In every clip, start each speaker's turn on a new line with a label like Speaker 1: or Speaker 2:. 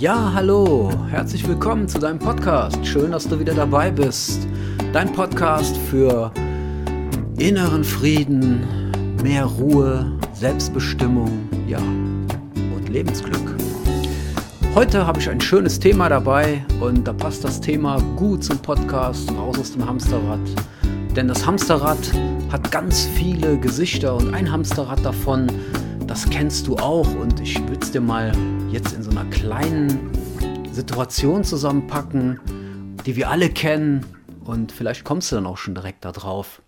Speaker 1: Ja, hallo, herzlich willkommen zu deinem Podcast. Schön, dass du wieder dabei bist. Dein Podcast für inneren Frieden, mehr Ruhe, Selbstbestimmung, ja, und Lebensglück. Heute habe ich ein schönes Thema dabei und da passt das Thema gut zum Podcast, raus aus dem Hamsterrad. Denn das Hamsterrad hat ganz viele Gesichter und ein Hamsterrad davon, das kennst du auch und ich würde es dir mal jetzt in so einer kleinen Situation zusammenpacken, die wir alle kennen und vielleicht kommst du dann auch schon direkt da drauf.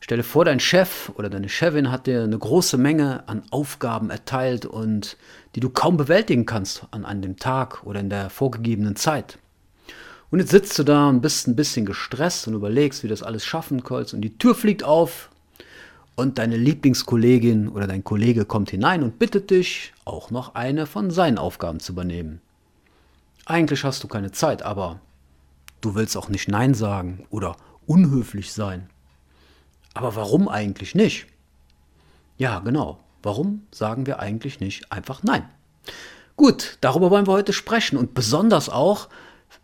Speaker 1: Stelle vor, dein Chef oder deine Chefin hat dir eine große Menge an Aufgaben erteilt und die du kaum bewältigen kannst an, dem Tag oder in der vorgegebenen Zeit. Und jetzt sitzt du da und bist ein bisschen gestresst und überlegst, wie du das alles schaffen kannst. Und die Tür fliegt auf und deine Lieblingskollegin oder dein Kollege kommt hinein und bittet dich, auch noch eine von seinen Aufgaben zu übernehmen. Eigentlich hast du keine Zeit, aber du willst auch nicht Nein sagen oder unhöflich sein. Aber warum eigentlich nicht? Ja, genau. Warum sagen wir eigentlich nicht einfach Nein? Gut, darüber wollen wir heute sprechen und besonders auch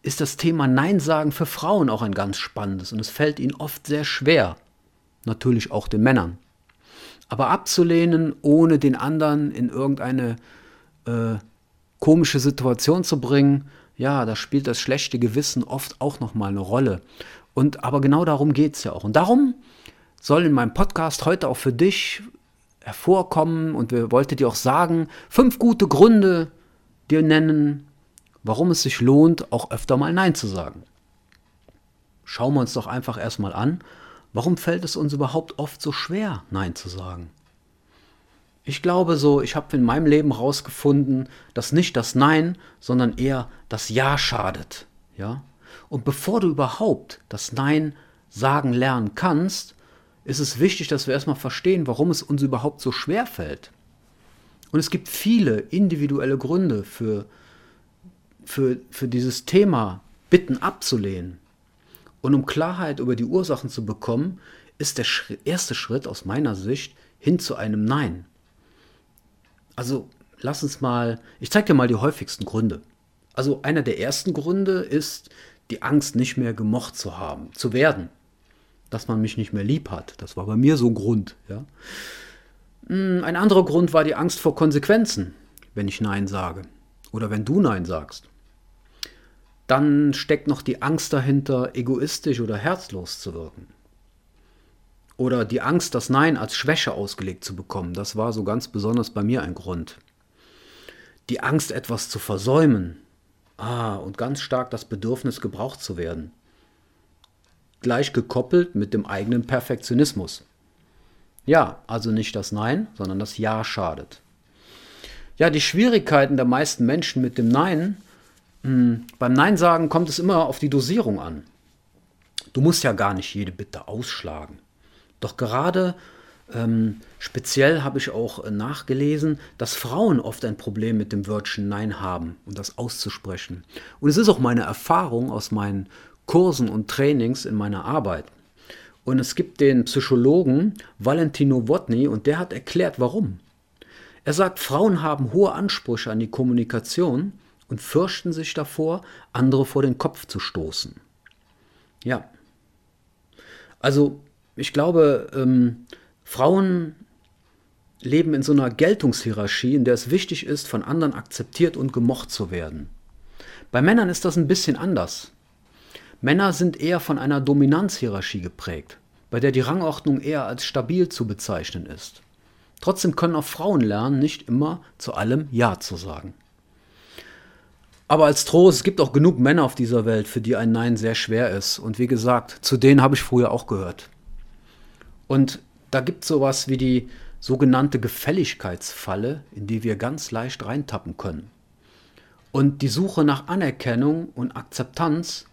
Speaker 1: ist das Thema Nein sagen für Frauen auch ein ganz spannendes und es fällt ihnen oft sehr schwer, natürlich auch den Männern. Aber abzulehnen, ohne den anderen in irgendeine äh, komische Situation zu bringen, ja, da spielt das schlechte Gewissen oft auch nochmal eine Rolle. Und aber genau darum geht es ja auch. Und darum soll in meinem Podcast heute auch für dich hervorkommen und wir wollten dir auch sagen, fünf gute Gründe dir nennen, warum es sich lohnt, auch öfter mal Nein zu sagen. Schauen wir uns doch einfach erstmal an, Warum fällt es uns überhaupt oft so schwer, Nein zu sagen? Ich glaube so, ich habe in meinem Leben herausgefunden, dass nicht das Nein, sondern eher das Ja schadet. Ja? Und bevor du überhaupt das Nein sagen lernen kannst, ist es wichtig, dass wir erstmal verstehen, warum es uns überhaupt so schwer fällt. Und es gibt viele individuelle Gründe für, für, für dieses Thema, Bitten abzulehnen. Und um Klarheit über die Ursachen zu bekommen, ist der erste Schritt aus meiner Sicht hin zu einem Nein. Also lass uns mal, ich zeige dir mal die häufigsten Gründe. Also einer der ersten Gründe ist die Angst, nicht mehr gemocht zu haben, zu werden. Dass man mich nicht mehr lieb hat. Das war bei mir so ein Grund. Ja. Hm, ein anderer Grund war die Angst vor Konsequenzen, wenn ich Nein sage. Oder wenn du Nein sagst. Dann steckt noch die Angst dahinter, egoistisch oder herzlos zu wirken. Oder die Angst, das Nein als Schwäche ausgelegt zu bekommen. Das war so ganz besonders bei mir ein Grund. Die Angst, etwas zu versäumen. Ah, und ganz stark das Bedürfnis, gebraucht zu werden. Gleich gekoppelt mit dem eigenen Perfektionismus. Ja, also nicht das Nein, sondern das Ja schadet. Ja, die Schwierigkeiten der meisten Menschen mit dem Nein hm, beim Nein sagen kommt es immer auf die Dosierung an. Du musst ja gar nicht jede Bitte ausschlagen. Doch gerade ähm, speziell habe ich auch äh, nachgelesen, dass Frauen oft ein Problem mit dem Wörtchen Nein haben, um das auszusprechen. Und es ist auch meine Erfahrung aus meinen Kursen und Trainings in meiner Arbeit. Und es gibt den Psychologen Valentino Wotny und der hat erklärt, warum. Er sagt, Frauen haben hohe Ansprüche an die Kommunikation und fürchten sich davor, andere vor den Kopf zu stoßen. Ja. Also, ich glaube, ähm, Frauen leben in so einer Geltungshierarchie, in der es wichtig ist, von anderen akzeptiert und gemocht zu werden. Bei Männern ist das ein bisschen anders. Männer sind eher von einer Dominanzhierarchie geprägt, bei der die Rangordnung eher als stabil zu bezeichnen ist. Trotzdem können auch Frauen lernen, nicht immer zu allem Ja zu sagen. Aber als Trost, es gibt auch genug Männer auf dieser Welt, für die ein Nein sehr schwer ist. Und wie gesagt, zu denen habe ich früher auch gehört. Und da gibt es sowas wie die sogenannte Gefälligkeitsfalle, in die wir ganz leicht reintappen können. Und die Suche nach Anerkennung und Akzeptanz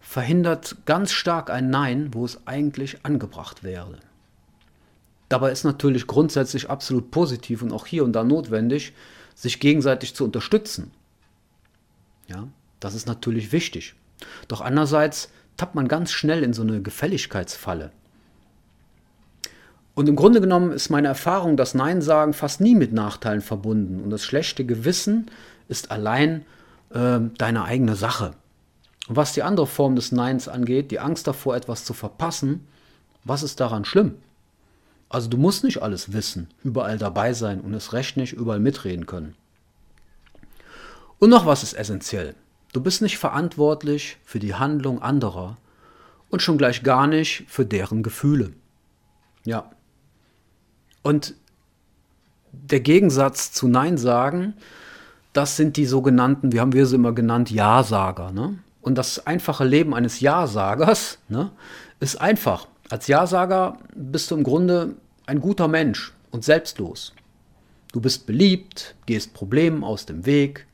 Speaker 1: verhindert ganz stark ein Nein, wo es eigentlich angebracht wäre. Dabei ist natürlich grundsätzlich absolut positiv und auch hier und da notwendig, sich gegenseitig zu unterstützen ja, das ist natürlich wichtig. Doch andererseits tappt man ganz schnell in so eine Gefälligkeitsfalle. Und im Grunde genommen ist meine Erfahrung, dass Nein sagen fast nie mit Nachteilen verbunden und das schlechte Gewissen ist allein äh, deine eigene Sache. Und was die andere Form des Neins angeht, die Angst davor, etwas zu verpassen, was ist daran schlimm? Also du musst nicht alles wissen, überall dabei sein und es recht nicht überall mitreden können. Und noch was ist essentiell. Du bist nicht verantwortlich für die Handlung anderer und schon gleich gar nicht für deren Gefühle. Ja. Und der Gegensatz zu Nein sagen, das sind die sogenannten, wie haben wir sie immer genannt, Ja-Sager. Ne? Und das einfache Leben eines Ja-Sagers ne, ist einfach. Als Ja-Sager bist du im Grunde ein guter Mensch und selbstlos. Du bist beliebt, gehst Problemen aus dem Weg,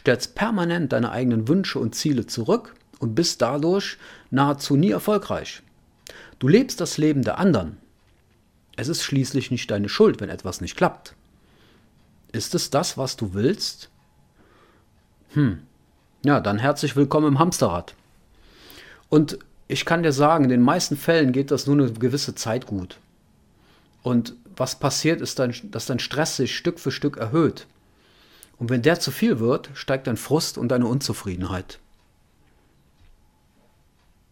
Speaker 1: stellst permanent deine eigenen Wünsche und Ziele zurück und bist dadurch nahezu nie erfolgreich. Du lebst das Leben der anderen. Es ist schließlich nicht deine Schuld, wenn etwas nicht klappt. Ist es das, was du willst? Hm, ja, dann herzlich willkommen im Hamsterrad. Und ich kann dir sagen, in den meisten Fällen geht das nur eine gewisse Zeit gut. Und was passiert, ist, dann, dass dein Stress sich Stück für Stück erhöht. Und wenn der zu viel wird, steigt dein Frust und deine Unzufriedenheit.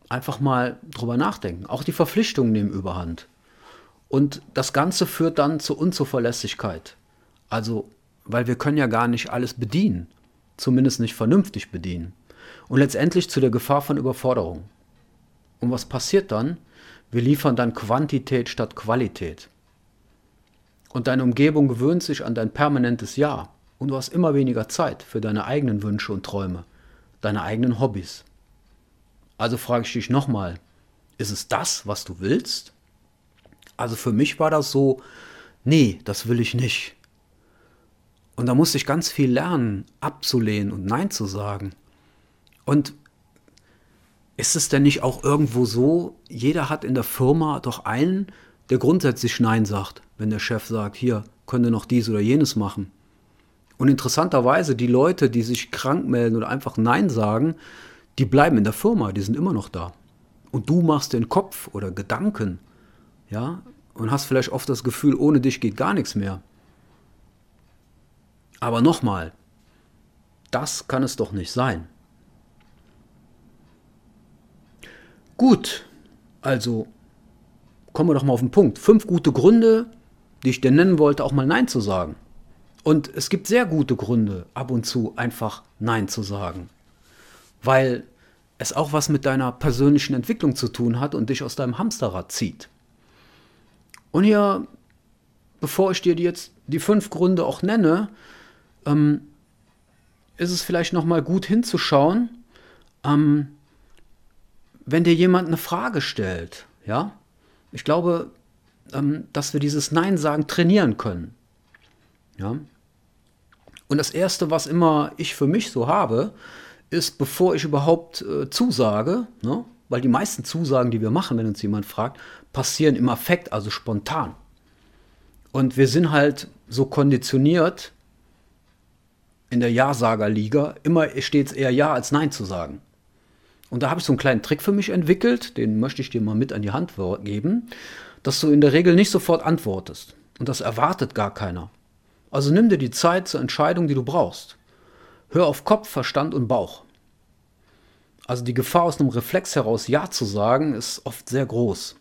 Speaker 1: Einfach mal drüber nachdenken. Auch die Verpflichtungen nehmen überhand. Und das Ganze führt dann zur Unzuverlässigkeit. Also, weil wir können ja gar nicht alles bedienen zumindest nicht vernünftig bedienen. Und letztendlich zu der Gefahr von Überforderung. Und was passiert dann? Wir liefern dann Quantität statt Qualität. Und deine Umgebung gewöhnt sich an dein permanentes Ja. Und du hast immer weniger Zeit für deine eigenen Wünsche und Träume, deine eigenen Hobbys. Also frage ich dich nochmal, ist es das, was du willst? Also für mich war das so, nee, das will ich nicht. Und da musste ich ganz viel lernen, abzulehnen und Nein zu sagen. Und ist es denn nicht auch irgendwo so, jeder hat in der Firma doch einen, der grundsätzlich Nein sagt, wenn der Chef sagt, hier, könnte noch dies oder jenes machen. Und interessanterweise, die Leute, die sich krank melden oder einfach Nein sagen, die bleiben in der Firma, die sind immer noch da. Und du machst den Kopf oder Gedanken, ja, und hast vielleicht oft das Gefühl, ohne dich geht gar nichts mehr. Aber nochmal, das kann es doch nicht sein. Gut, also kommen wir doch mal auf den Punkt. Fünf gute Gründe, die ich dir nennen wollte, auch mal Nein zu sagen. Und es gibt sehr gute Gründe, ab und zu einfach Nein zu sagen. Weil es auch was mit deiner persönlichen Entwicklung zu tun hat und dich aus deinem Hamsterrad zieht. Und hier, bevor ich dir jetzt die fünf Gründe auch nenne, ähm, ist es vielleicht noch mal gut hinzuschauen, ähm, wenn dir jemand eine Frage stellt, ja, ich glaube, ähm, dass wir dieses Nein sagen trainieren können, ja. Und das erste, was immer ich für mich so habe, ist, bevor ich überhaupt äh, zusage, ne, weil die meisten Zusagen, die wir machen, wenn uns jemand fragt, passieren im Affekt, also spontan. Und wir sind halt so konditioniert, in der Ja-Sager-Liga immer stets eher Ja als Nein zu sagen. Und da habe ich so einen kleinen Trick für mich entwickelt, den möchte ich dir mal mit an die Hand geben, dass du in der Regel nicht sofort antwortest. Und das erwartet gar keiner. Also nimm dir die Zeit zur Entscheidung, die du brauchst. Hör auf Kopf, Verstand und Bauch. Also die Gefahr aus einem Reflex heraus Ja zu sagen, ist oft sehr groß.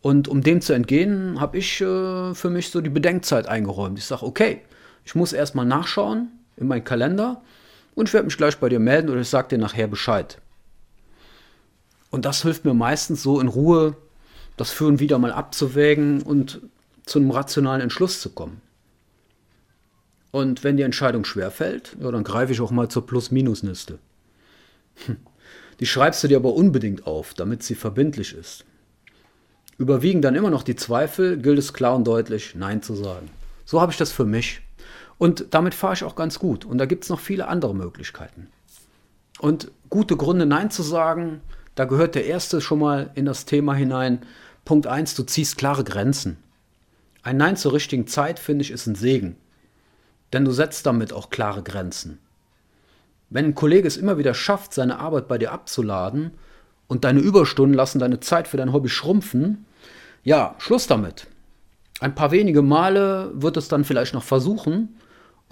Speaker 1: Und um dem zu entgehen, habe ich äh, für mich so die Bedenkzeit eingeräumt. Ich sage, okay, ich muss erstmal nachschauen in meinen Kalender und ich werde mich gleich bei dir melden oder ich sage dir nachher Bescheid. Und das hilft mir meistens so in Ruhe, das Führen wieder mal abzuwägen und zu einem rationalen Entschluss zu kommen. Und wenn die Entscheidung schwerfällt, ja, dann greife ich auch mal zur Plus-Minus-Liste. Hm. Die schreibst du dir aber unbedingt auf, damit sie verbindlich ist. Überwiegen dann immer noch die Zweifel, gilt es klar und deutlich, Nein zu sagen. So habe ich das für mich. Und damit fahre ich auch ganz gut. Und da gibt es noch viele andere Möglichkeiten. Und gute Gründe, Nein zu sagen, da gehört der erste schon mal in das Thema hinein. Punkt 1, du ziehst klare Grenzen. Ein Nein zur richtigen Zeit, finde ich, ist ein Segen. Denn du setzt damit auch klare Grenzen. Wenn ein Kollege es immer wieder schafft, seine Arbeit bei dir abzuladen und deine Überstunden lassen deine Zeit für dein Hobby schrumpfen, ja, Schluss damit. Ein paar wenige Male wird es dann vielleicht noch versuchen,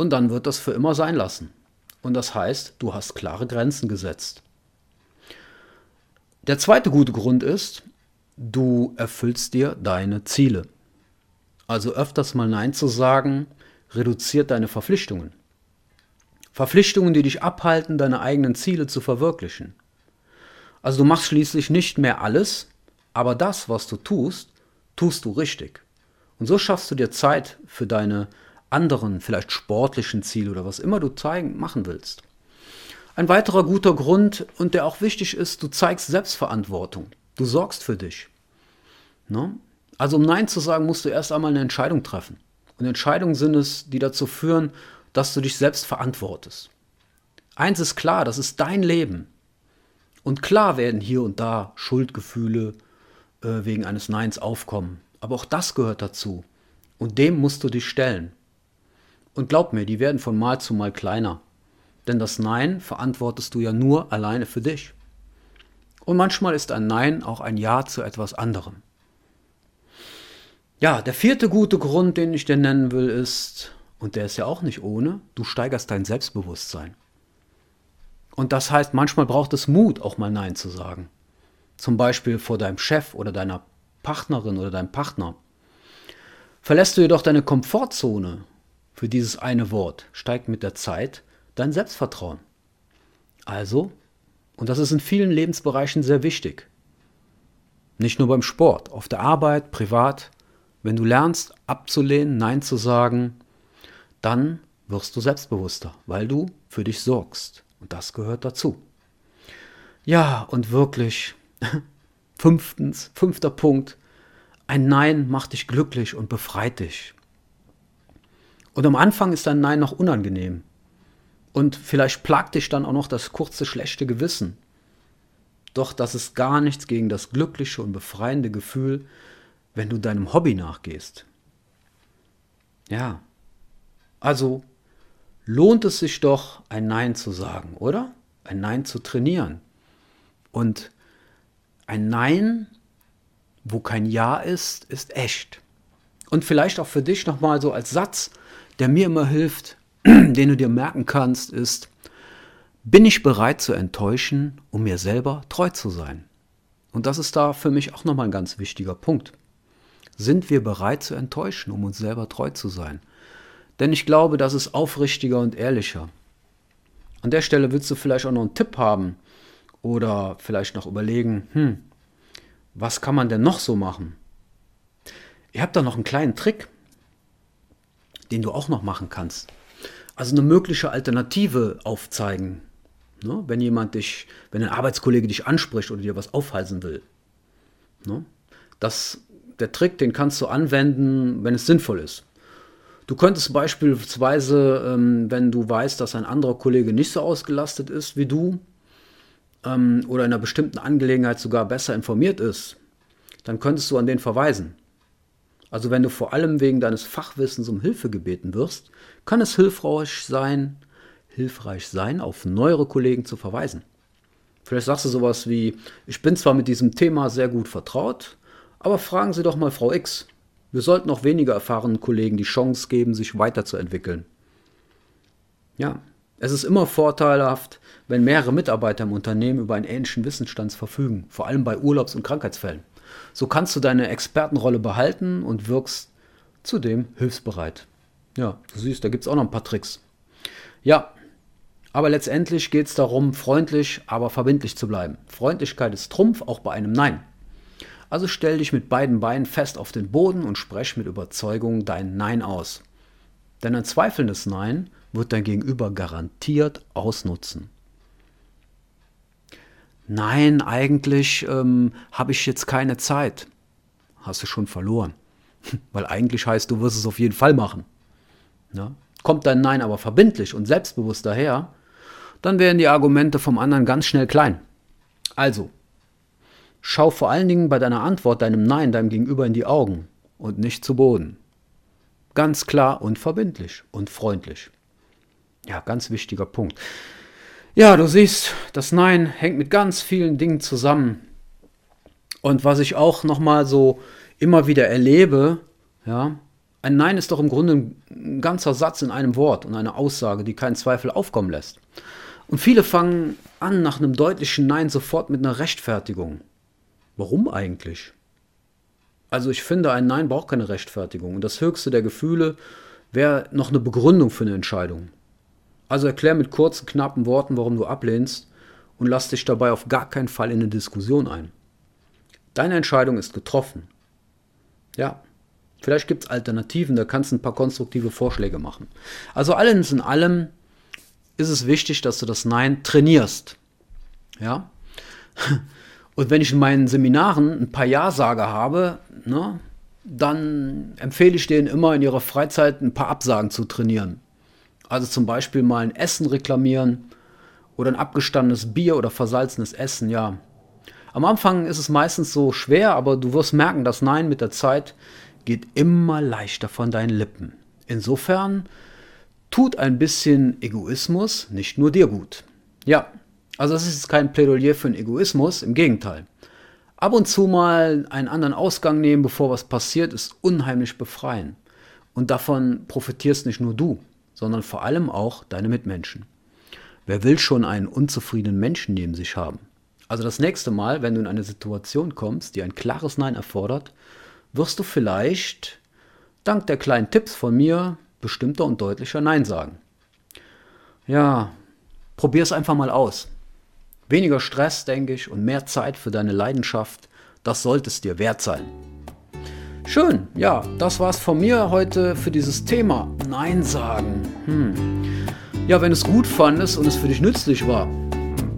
Speaker 1: und dann wird das für immer sein lassen. Und das heißt, du hast klare Grenzen gesetzt. Der zweite gute Grund ist, du erfüllst dir deine Ziele. Also öfters mal Nein zu sagen, reduziert deine Verpflichtungen. Verpflichtungen, die dich abhalten, deine eigenen Ziele zu verwirklichen. Also du machst schließlich nicht mehr alles, aber das, was du tust, tust du richtig. Und so schaffst du dir Zeit für deine anderen, vielleicht sportlichen Ziele oder was immer du zeigen, machen willst. Ein weiterer guter Grund und der auch wichtig ist, du zeigst Selbstverantwortung. Du sorgst für dich. Ne? Also um Nein zu sagen, musst du erst einmal eine Entscheidung treffen. Und Entscheidungen sind es, die dazu führen, dass du dich selbst verantwortest. Eins ist klar, das ist dein Leben. Und klar werden hier und da Schuldgefühle äh, wegen eines Neins aufkommen. Aber auch das gehört dazu. Und dem musst du dich stellen. Und glaub mir, die werden von Mal zu Mal kleiner. Denn das Nein verantwortest du ja nur alleine für dich. Und manchmal ist ein Nein auch ein Ja zu etwas anderem. Ja, der vierte gute Grund, den ich dir nennen will, ist, und der ist ja auch nicht ohne, du steigerst dein Selbstbewusstsein. Und das heißt, manchmal braucht es Mut, auch mal Nein zu sagen. Zum Beispiel vor deinem Chef oder deiner Partnerin oder deinem Partner. Verlässt du jedoch deine Komfortzone für dieses eine Wort, steigt mit der Zeit dein Selbstvertrauen. Also, und das ist in vielen Lebensbereichen sehr wichtig, nicht nur beim Sport, auf der Arbeit, privat, wenn du lernst abzulehnen, Nein zu sagen, dann wirst du selbstbewusster, weil du für dich sorgst. Und das gehört dazu. Ja, und wirklich, fünftens, fünfter Punkt, ein Nein macht dich glücklich und befreit dich. Und am Anfang ist ein Nein noch unangenehm. Und vielleicht plagt dich dann auch noch das kurze schlechte Gewissen. Doch das ist gar nichts gegen das glückliche und befreiende Gefühl, wenn du deinem Hobby nachgehst. Ja, also lohnt es sich doch, ein Nein zu sagen, oder? Ein Nein zu trainieren. Und ein Nein, wo kein Ja ist, ist echt. Und vielleicht auch für dich nochmal so als Satz, der mir immer hilft, den du dir merken kannst, ist, bin ich bereit zu enttäuschen, um mir selber treu zu sein? Und das ist da für mich auch nochmal ein ganz wichtiger Punkt. Sind wir bereit zu enttäuschen, um uns selber treu zu sein? Denn ich glaube, das ist aufrichtiger und ehrlicher. An der Stelle willst du vielleicht auch noch einen Tipp haben oder vielleicht noch überlegen, hm, was kann man denn noch so machen? Ich habe da noch einen kleinen Trick, den du auch noch machen kannst. Also eine mögliche Alternative aufzeigen. Ne? Wenn jemand dich, wenn ein Arbeitskollege dich anspricht oder dir was aufhalsen will. Ne? Das, der Trick, den kannst du anwenden, wenn es sinnvoll ist. Du könntest beispielsweise, ähm, wenn du weißt, dass ein anderer Kollege nicht so ausgelastet ist wie du ähm, oder in einer bestimmten Angelegenheit sogar besser informiert ist, dann könntest du an den verweisen. Also wenn du vor allem wegen deines Fachwissens um Hilfe gebeten wirst, kann es hilfreich sein, hilfreich sein, auf neuere Kollegen zu verweisen. Vielleicht sagst du sowas wie, ich bin zwar mit diesem Thema sehr gut vertraut, aber fragen Sie doch mal Frau X, wir sollten auch weniger erfahrenen Kollegen die Chance geben, sich weiterzuentwickeln. Ja, es ist immer vorteilhaft, wenn mehrere Mitarbeiter im Unternehmen über einen ähnlichen Wissensstand verfügen, vor allem bei Urlaubs- und Krankheitsfällen. So kannst du deine Expertenrolle behalten und wirkst zudem hilfsbereit. Ja, du siehst, da gibt es auch noch ein paar Tricks. Ja, aber letztendlich geht es darum, freundlich, aber verbindlich zu bleiben. Freundlichkeit ist Trumpf, auch bei einem Nein. Also stell dich mit beiden Beinen fest auf den Boden und sprech mit Überzeugung dein Nein aus. Denn ein zweifelndes Nein wird dein Gegenüber garantiert ausnutzen. Nein, eigentlich ähm, habe ich jetzt keine Zeit. Hast du schon verloren. Weil eigentlich heißt, du wirst es auf jeden Fall machen. Ja? Kommt dein Nein aber verbindlich und selbstbewusst daher, dann werden die Argumente vom anderen ganz schnell klein. Also, Schau vor allen Dingen bei deiner Antwort deinem Nein deinem Gegenüber in die Augen und nicht zu Boden. Ganz klar und verbindlich und freundlich. Ja, ganz wichtiger Punkt. Ja, du siehst, das Nein hängt mit ganz vielen Dingen zusammen. Und was ich auch nochmal so immer wieder erlebe, ja, Ein Nein ist doch im Grunde ein ganzer Satz in einem Wort und eine Aussage, die keinen Zweifel aufkommen lässt. Und viele fangen an, nach einem deutlichen Nein sofort mit einer Rechtfertigung. Warum eigentlich? Also ich finde, ein Nein braucht keine Rechtfertigung. Und das höchste der Gefühle wäre noch eine Begründung für eine Entscheidung. Also erklär mit kurzen, knappen Worten, warum du ablehnst und lass dich dabei auf gar keinen Fall in eine Diskussion ein. Deine Entscheidung ist getroffen. Ja, vielleicht gibt es Alternativen, da kannst du ein paar konstruktive Vorschläge machen. Also alles in allem ist es wichtig, dass du das Nein trainierst. Ja? Und wenn ich in meinen Seminaren ein paar Ja-Sager habe, ne, dann empfehle ich denen immer in ihrer Freizeit ein paar Absagen zu trainieren. Also zum Beispiel mal ein Essen reklamieren oder ein abgestandenes Bier oder versalzenes Essen, ja. Am Anfang ist es meistens so schwer, aber du wirst merken, das Nein mit der Zeit geht immer leichter von deinen Lippen. Insofern tut ein bisschen Egoismus nicht nur dir gut. Ja, also es ist kein Plädoyer für den Egoismus, im Gegenteil. Ab und zu mal einen anderen Ausgang nehmen, bevor was passiert, ist unheimlich befreien. Und davon profitierst nicht nur du, sondern vor allem auch deine Mitmenschen. Wer will schon einen unzufriedenen Menschen neben sich haben? Also das nächste Mal, wenn du in eine Situation kommst, die ein klares Nein erfordert, wirst du vielleicht, dank der kleinen Tipps von mir, bestimmter und deutlicher Nein sagen. Ja, probier es einfach mal aus. Weniger Stress, denke ich, und mehr Zeit für deine Leidenschaft, das sollte es dir wert sein. Schön, ja, das war's von mir heute für dieses Thema. Nein sagen. Hm. Ja, wenn es gut fandest und es für dich nützlich war,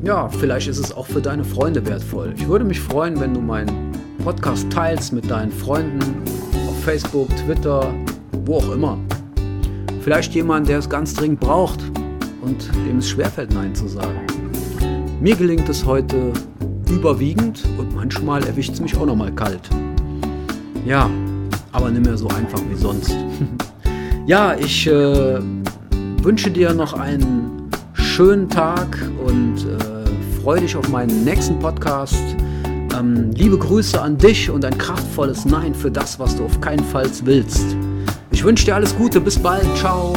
Speaker 1: ja, vielleicht ist es auch für deine Freunde wertvoll. Ich würde mich freuen, wenn du meinen Podcast teilst mit deinen Freunden auf Facebook, Twitter, wo auch immer. Vielleicht jemand, der es ganz dringend braucht und dem es schwerfällt, Nein zu sagen. Mir gelingt es heute überwiegend und manchmal erwischt es mich auch nochmal kalt. Ja, aber nicht mehr so einfach wie sonst. ja, ich äh, wünsche dir noch einen schönen Tag und äh, freue dich auf meinen nächsten Podcast. Ähm, liebe Grüße an dich und ein kraftvolles Nein für das, was du auf keinen Fall willst. Ich wünsche dir alles Gute, bis bald, ciao.